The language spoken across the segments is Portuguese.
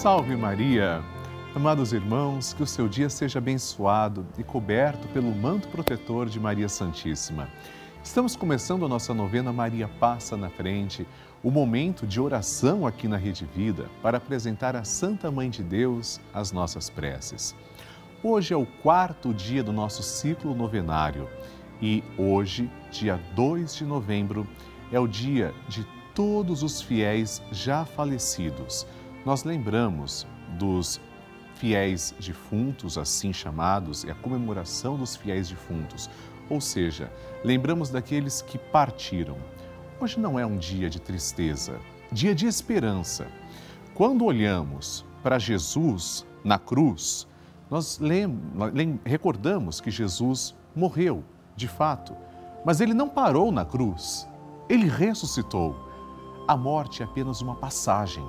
Salve Maria! Amados irmãos, que o seu dia seja abençoado e coberto pelo manto protetor de Maria Santíssima. Estamos começando a nossa novena Maria Passa na Frente, o momento de oração aqui na Rede Vida para apresentar à Santa Mãe de Deus as nossas preces. Hoje é o quarto dia do nosso ciclo novenário e hoje, dia 2 de novembro, é o dia de todos os fiéis já falecidos. Nós lembramos dos fiéis defuntos, assim chamados, é a comemoração dos fiéis defuntos, ou seja, lembramos daqueles que partiram. Hoje não é um dia de tristeza, dia de esperança. Quando olhamos para Jesus na cruz, nós lem recordamos que Jesus morreu, de fato, mas ele não parou na cruz, ele ressuscitou. A morte é apenas uma passagem.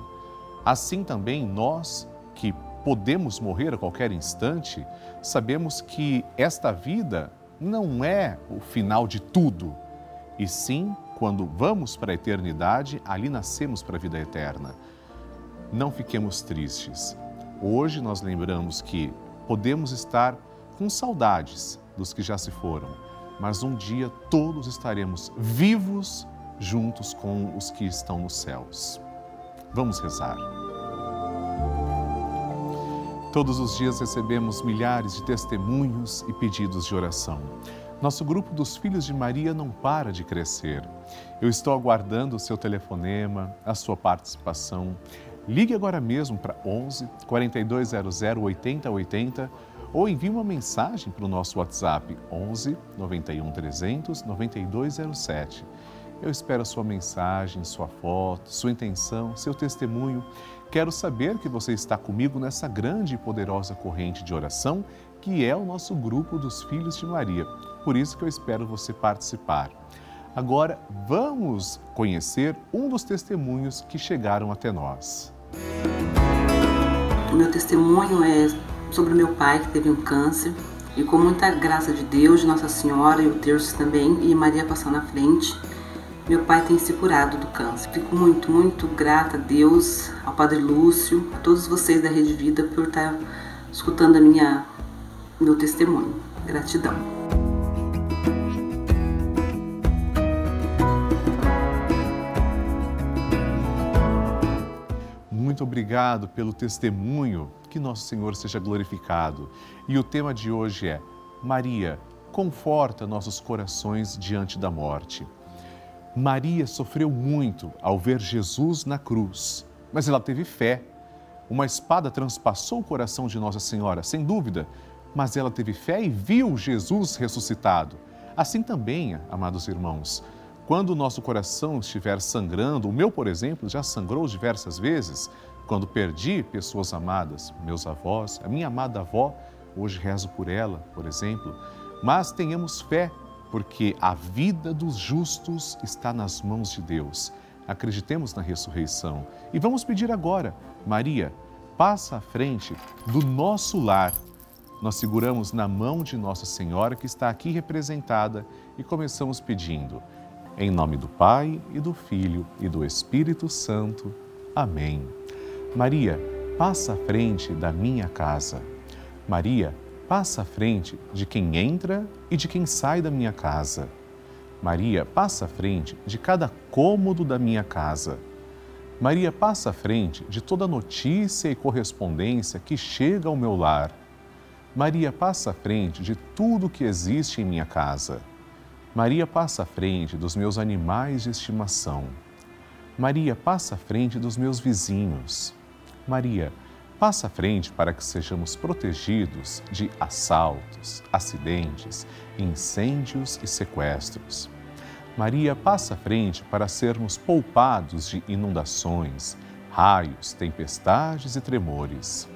Assim também nós que podemos morrer a qualquer instante, sabemos que esta vida não é o final de tudo, e sim, quando vamos para a eternidade, ali nascemos para a vida eterna. Não fiquemos tristes. Hoje nós lembramos que podemos estar com saudades dos que já se foram, mas um dia todos estaremos vivos juntos com os que estão nos céus. Vamos rezar. Todos os dias recebemos milhares de testemunhos e pedidos de oração. Nosso grupo dos Filhos de Maria não para de crescer. Eu estou aguardando o seu telefonema, a sua participação. Ligue agora mesmo para 11 4200 8080 ou envie uma mensagem para o nosso WhatsApp 11 91 300 9207. Eu espero a sua mensagem, sua foto, sua intenção, seu testemunho. Quero saber que você está comigo nessa grande e poderosa corrente de oração que é o nosso grupo dos Filhos de Maria. Por isso que eu espero você participar. Agora, vamos conhecer um dos testemunhos que chegaram até nós. O meu testemunho é sobre meu pai que teve um câncer e com muita graça de Deus, de Nossa Senhora e o terço também e Maria passando na frente, meu pai tem se curado do câncer. Fico muito, muito grata a Deus, ao Padre Lúcio, a todos vocês da Rede Vida por estar escutando a minha, meu testemunho. Gratidão. Muito obrigado pelo testemunho. Que nosso Senhor seja glorificado. E o tema de hoje é Maria, conforta nossos corações diante da morte. Maria sofreu muito ao ver Jesus na cruz, mas ela teve fé. Uma espada transpassou o coração de Nossa Senhora, sem dúvida, mas ela teve fé e viu Jesus ressuscitado. Assim também, amados irmãos, quando o nosso coração estiver sangrando, o meu, por exemplo, já sangrou diversas vezes, quando perdi pessoas amadas, meus avós, a minha amada avó, hoje rezo por ela, por exemplo, mas tenhamos fé porque a vida dos justos está nas mãos de Deus. Acreditemos na ressurreição. E vamos pedir agora, Maria, passa à frente do nosso lar. Nós seguramos na mão de Nossa Senhora que está aqui representada e começamos pedindo. Em nome do Pai e do Filho e do Espírito Santo. Amém. Maria, passa à frente da minha casa. Maria, passa à frente de quem entra e de quem sai da minha casa. Maria passa à frente de cada cômodo da minha casa. Maria passa à frente de toda notícia e correspondência que chega ao meu lar. Maria passa à frente de tudo que existe em minha casa. Maria passa à frente dos meus animais de estimação. Maria passa à frente dos meus vizinhos. Maria passa à frente para que sejamos protegidos de assaltos, acidentes, incêndios e sequestros. Maria passa à frente para sermos poupados de inundações, raios, tempestades e tremores.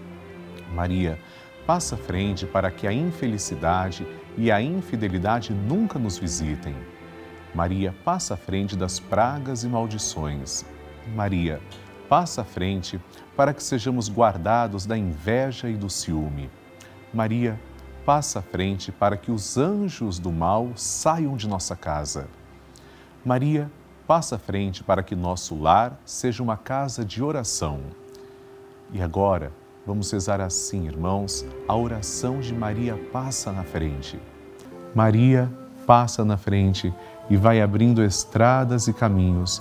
Maria passa à frente para que a infelicidade e a infidelidade nunca nos visitem. Maria passa à frente das pragas e maldições. Maria passa à frente para que sejamos guardados da inveja e do ciúme. Maria, passa à frente para que os anjos do mal saiam de nossa casa. Maria, passa à frente para que nosso lar seja uma casa de oração. E agora, vamos rezar assim, irmãos, a oração de Maria passa na frente. Maria passa na frente e vai abrindo estradas e caminhos,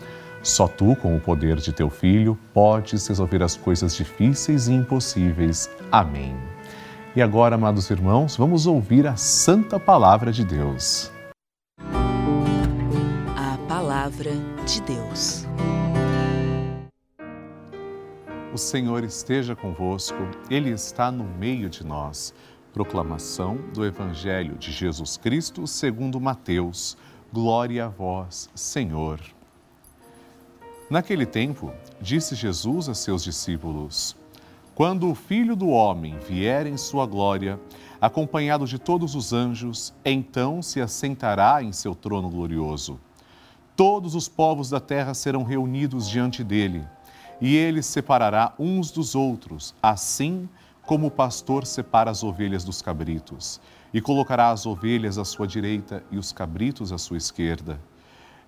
Só tu, com o poder de teu Filho, podes resolver as coisas difíceis e impossíveis. Amém. E agora, amados irmãos, vamos ouvir a Santa Palavra de Deus. A Palavra de Deus. O Senhor esteja convosco, Ele está no meio de nós. Proclamação do Evangelho de Jesus Cristo segundo Mateus. Glória a vós, Senhor. Naquele tempo, disse Jesus a seus discípulos: Quando o Filho do Homem vier em sua glória, acompanhado de todos os anjos, então se assentará em seu trono glorioso. Todos os povos da terra serão reunidos diante dele, e ele separará uns dos outros, assim como o pastor separa as ovelhas dos cabritos, e colocará as ovelhas à sua direita e os cabritos à sua esquerda.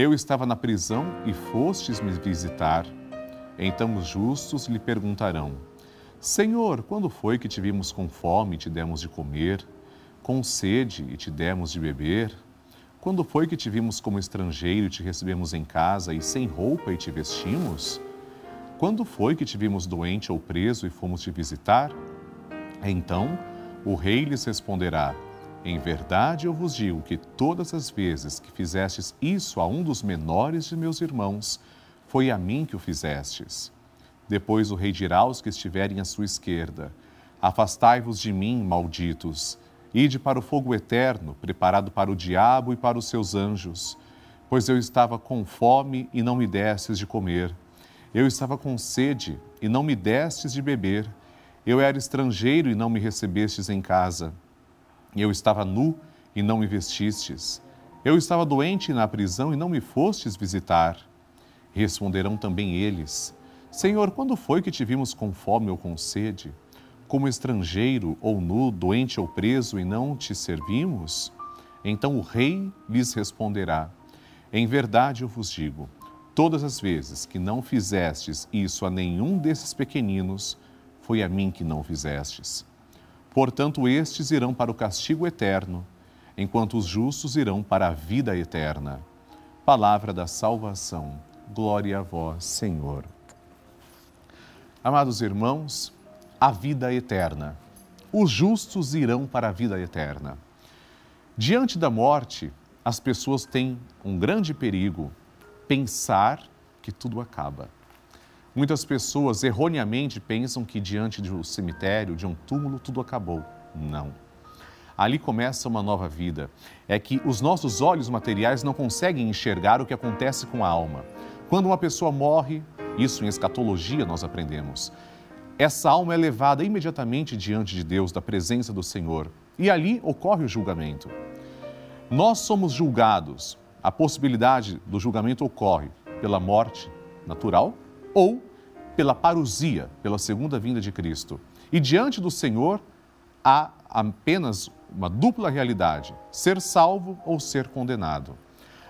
Eu estava na prisão e fostes me visitar. Então os justos lhe perguntarão: Senhor, quando foi que te vimos com fome e te demos de comer, com sede e te demos de beber? Quando foi que te vimos como estrangeiro e te recebemos em casa e sem roupa e te vestimos? Quando foi que te vimos doente ou preso e fomos te visitar? Então o rei lhes responderá: em verdade eu vos digo que todas as vezes que fizestes isso a um dos menores de meus irmãos, foi a mim que o fizestes. Depois o rei dirá aos que estiverem à sua esquerda: Afastai-vos de mim, malditos, ide para o fogo eterno, preparado para o diabo e para os seus anjos. Pois eu estava com fome e não me destes de comer. Eu estava com sede e não me destes de beber. Eu era estrangeiro e não me recebestes em casa. Eu estava nu e não me vestistes. Eu estava doente na prisão e não me fostes visitar. Responderão também eles: Senhor, quando foi que te vimos com fome ou com sede? Como estrangeiro ou nu, doente ou preso e não te servimos? Então o rei lhes responderá: Em verdade eu vos digo, todas as vezes que não fizestes isso a nenhum desses pequeninos, foi a mim que não fizestes. Portanto, estes irão para o castigo eterno, enquanto os justos irão para a vida eterna. Palavra da salvação. Glória a vós, Senhor. Amados irmãos, a vida eterna. Os justos irão para a vida eterna. Diante da morte, as pessoas têm um grande perigo: pensar que tudo acaba. Muitas pessoas erroneamente pensam que diante de um cemitério, de um túmulo, tudo acabou. Não. Ali começa uma nova vida. É que os nossos olhos materiais não conseguem enxergar o que acontece com a alma. Quando uma pessoa morre, isso em escatologia nós aprendemos, essa alma é levada imediatamente diante de Deus, da presença do Senhor, e ali ocorre o julgamento. Nós somos julgados, a possibilidade do julgamento ocorre pela morte natural ou pela parousia, pela segunda vinda de Cristo. E diante do Senhor há apenas uma dupla realidade: ser salvo ou ser condenado.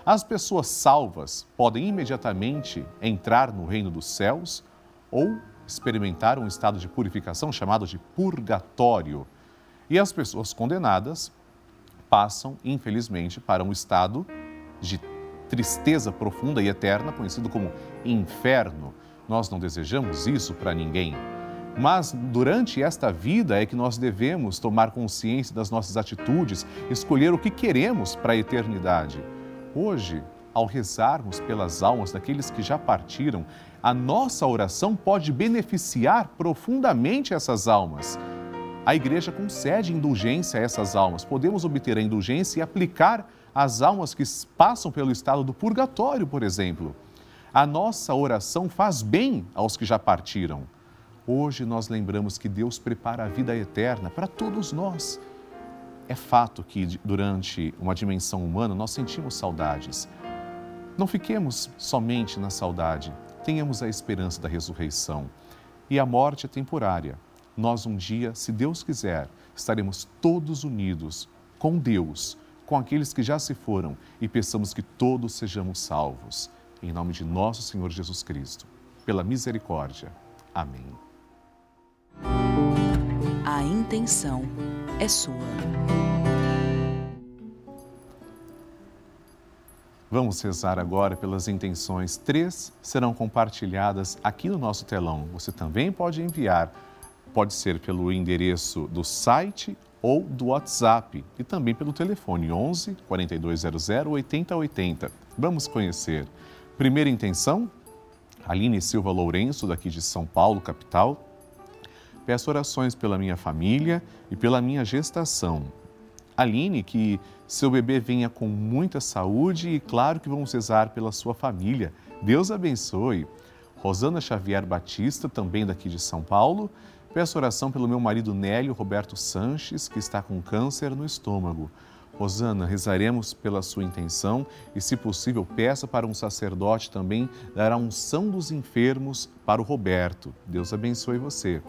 As pessoas salvas podem imediatamente entrar no reino dos céus ou experimentar um estado de purificação chamado de purgatório. E as pessoas condenadas passam, infelizmente, para um estado de tristeza profunda e eterna, conhecido como inferno. Nós não desejamos isso para ninguém. Mas durante esta vida é que nós devemos tomar consciência das nossas atitudes, escolher o que queremos para a eternidade. Hoje, ao rezarmos pelas almas daqueles que já partiram, a nossa oração pode beneficiar profundamente essas almas. A igreja concede indulgência a essas almas. Podemos obter a indulgência e aplicar às almas que passam pelo estado do purgatório, por exemplo. A nossa oração faz bem aos que já partiram. Hoje nós lembramos que Deus prepara a vida eterna para todos nós. É fato que durante uma dimensão humana nós sentimos saudades. Não fiquemos somente na saudade, tenhamos a esperança da ressurreição. E a morte é temporária. Nós um dia, se Deus quiser, estaremos todos unidos com Deus, com aqueles que já se foram e peçamos que todos sejamos salvos. Em nome de nosso Senhor Jesus Cristo, pela misericórdia. Amém. A intenção é sua. Vamos rezar agora pelas intenções. Três serão compartilhadas aqui no nosso telão. Você também pode enviar, pode ser pelo endereço do site ou do WhatsApp e também pelo telefone 11 4200 8080. Vamos conhecer. Primeira intenção, Aline Silva Lourenço, daqui de São Paulo, capital Peço orações pela minha família e pela minha gestação. Aline, que seu bebê venha com muita saúde e, claro, que vamos rezar pela sua família. Deus abençoe. Rosana Xavier Batista, também daqui de São Paulo. Peço oração pelo meu marido Nélio Roberto Sanches, que está com câncer no estômago. Rosana, rezaremos pela sua intenção e, se possível, peça para um sacerdote também dar a unção dos enfermos para o Roberto. Deus abençoe você.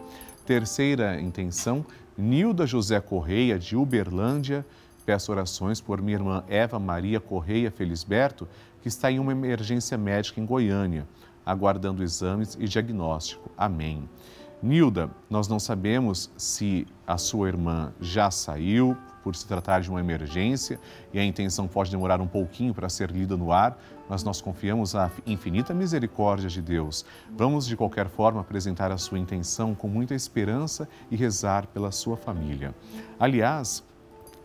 Terceira intenção, Nilda José Correia, de Uberlândia. Peço orações por minha irmã Eva Maria Correia Felisberto, que está em uma emergência médica em Goiânia, aguardando exames e diagnóstico. Amém. Nilda, nós não sabemos se a sua irmã já saiu, por se tratar de uma emergência e a intenção pode demorar um pouquinho para ser lida no ar, mas nós confiamos na infinita misericórdia de Deus. Vamos, de qualquer forma, apresentar a sua intenção com muita esperança e rezar pela sua família. Aliás,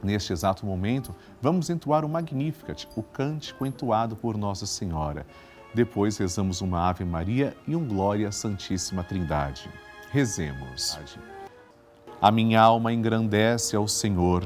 Neste exato momento, vamos entoar o Magnificat, o cântico entoado por Nossa Senhora. Depois rezamos uma Ave Maria e um Glória à Santíssima Trindade. Rezemos. A minha alma engrandece ao Senhor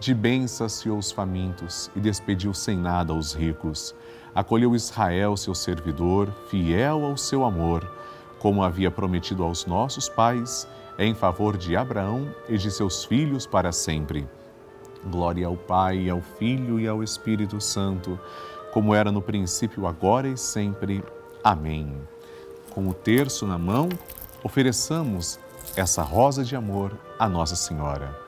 de bem saciou os famintos e despediu sem nada os ricos. Acolheu Israel, seu servidor, fiel ao seu amor, como havia prometido aos nossos pais, em favor de Abraão e de seus filhos para sempre. Glória ao Pai, ao Filho e ao Espírito Santo, como era no princípio, agora e sempre. Amém. Com o terço na mão, ofereçamos essa rosa de amor à Nossa Senhora.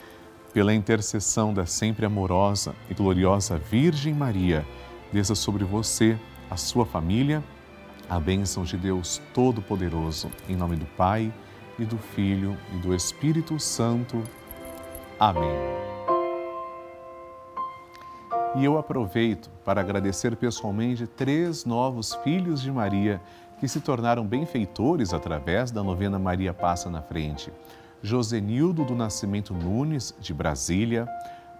pela intercessão da sempre amorosa e gloriosa Virgem Maria, desça sobre você, a sua família, a bênção de Deus Todo-Poderoso, em nome do Pai e do Filho e do Espírito Santo. Amém. E eu aproveito para agradecer pessoalmente três novos filhos de Maria que se tornaram benfeitores através da novena Maria Passa na Frente. Josenildo do Nascimento Nunes, de Brasília,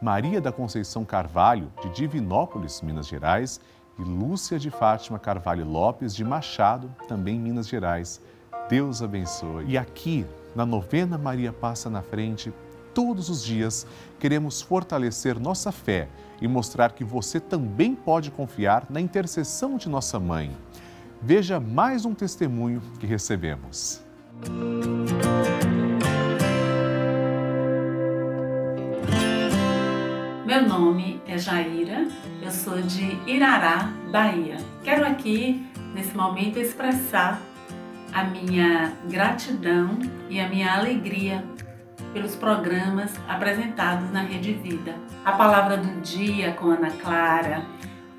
Maria da Conceição Carvalho, de Divinópolis, Minas Gerais, e Lúcia de Fátima Carvalho Lopes, de Machado, também Minas Gerais. Deus abençoe. E aqui, na novena Maria Passa na Frente, todos os dias, queremos fortalecer nossa fé e mostrar que você também pode confiar na intercessão de nossa mãe. Veja mais um testemunho que recebemos. Meu nome é Jaira, eu sou de Irará, Bahia. Quero aqui, nesse momento, expressar a minha gratidão e a minha alegria pelos programas apresentados na Rede Vida. A palavra do dia com Ana Clara,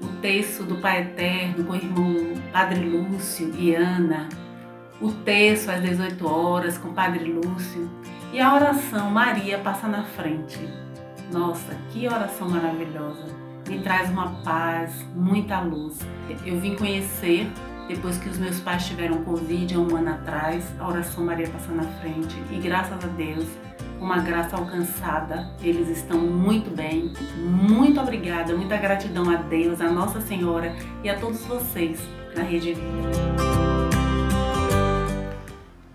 o texto do Pai Eterno com o irmão Padre Lúcio e Ana, o texto às 18 horas com Padre Lúcio e a oração Maria passa na frente. Nossa, que oração maravilhosa! Me traz uma paz, muita luz. Eu vim conhecer depois que os meus pais tiveram Covid há um ano atrás, a oração Maria passa na frente e graças a Deus uma graça alcançada. Eles estão muito bem. Muito obrigada, muita gratidão a Deus, a Nossa Senhora e a todos vocês na Rede Vida.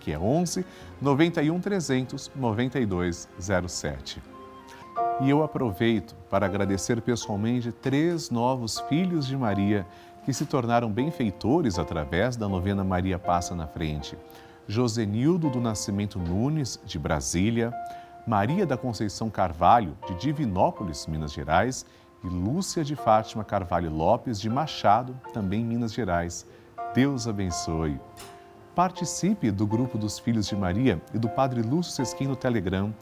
que é 11 91 300 9207. E eu aproveito para agradecer pessoalmente três novos filhos de Maria que se tornaram benfeitores através da novena Maria Passa na Frente. Josenildo do Nascimento Nunes, de Brasília, Maria da Conceição Carvalho, de Divinópolis, Minas Gerais, e Lúcia de Fátima Carvalho Lopes, de Machado, também Minas Gerais. Deus abençoe. Participe do grupo dos Filhos de Maria e do Padre Lúcio Sesquim no Telegram.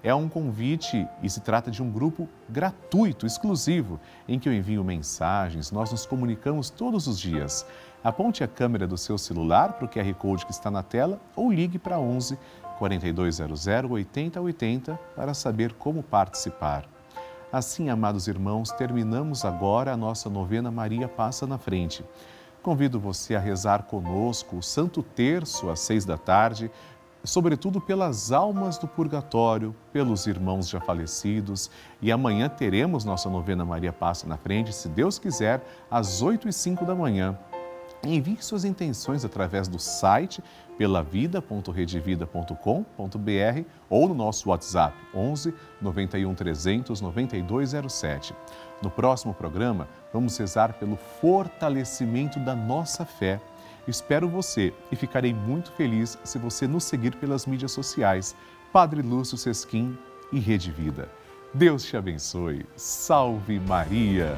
É um convite e se trata de um grupo gratuito, exclusivo, em que eu envio mensagens, nós nos comunicamos todos os dias. Aponte a câmera do seu celular para o QR Code que está na tela ou ligue para 11 4200 8080 para saber como participar. Assim, amados irmãos, terminamos agora a nossa novena Maria Passa na Frente. Convido você a rezar conosco o Santo Terço às seis da tarde, sobretudo pelas almas do purgatório, pelos irmãos já falecidos. E amanhã teremos nossa novena Maria Passa na Frente, se Deus quiser, às oito e cinco da manhã. Envie suas intenções através do site pelavida.redevida.com.br ou no nosso WhatsApp 11 91 300 9207. No próximo programa, vamos rezar pelo fortalecimento da nossa fé. Espero você e ficarei muito feliz se você nos seguir pelas mídias sociais. Padre Lúcio Sesquim e Rede Vida. Deus te abençoe. Salve Maria!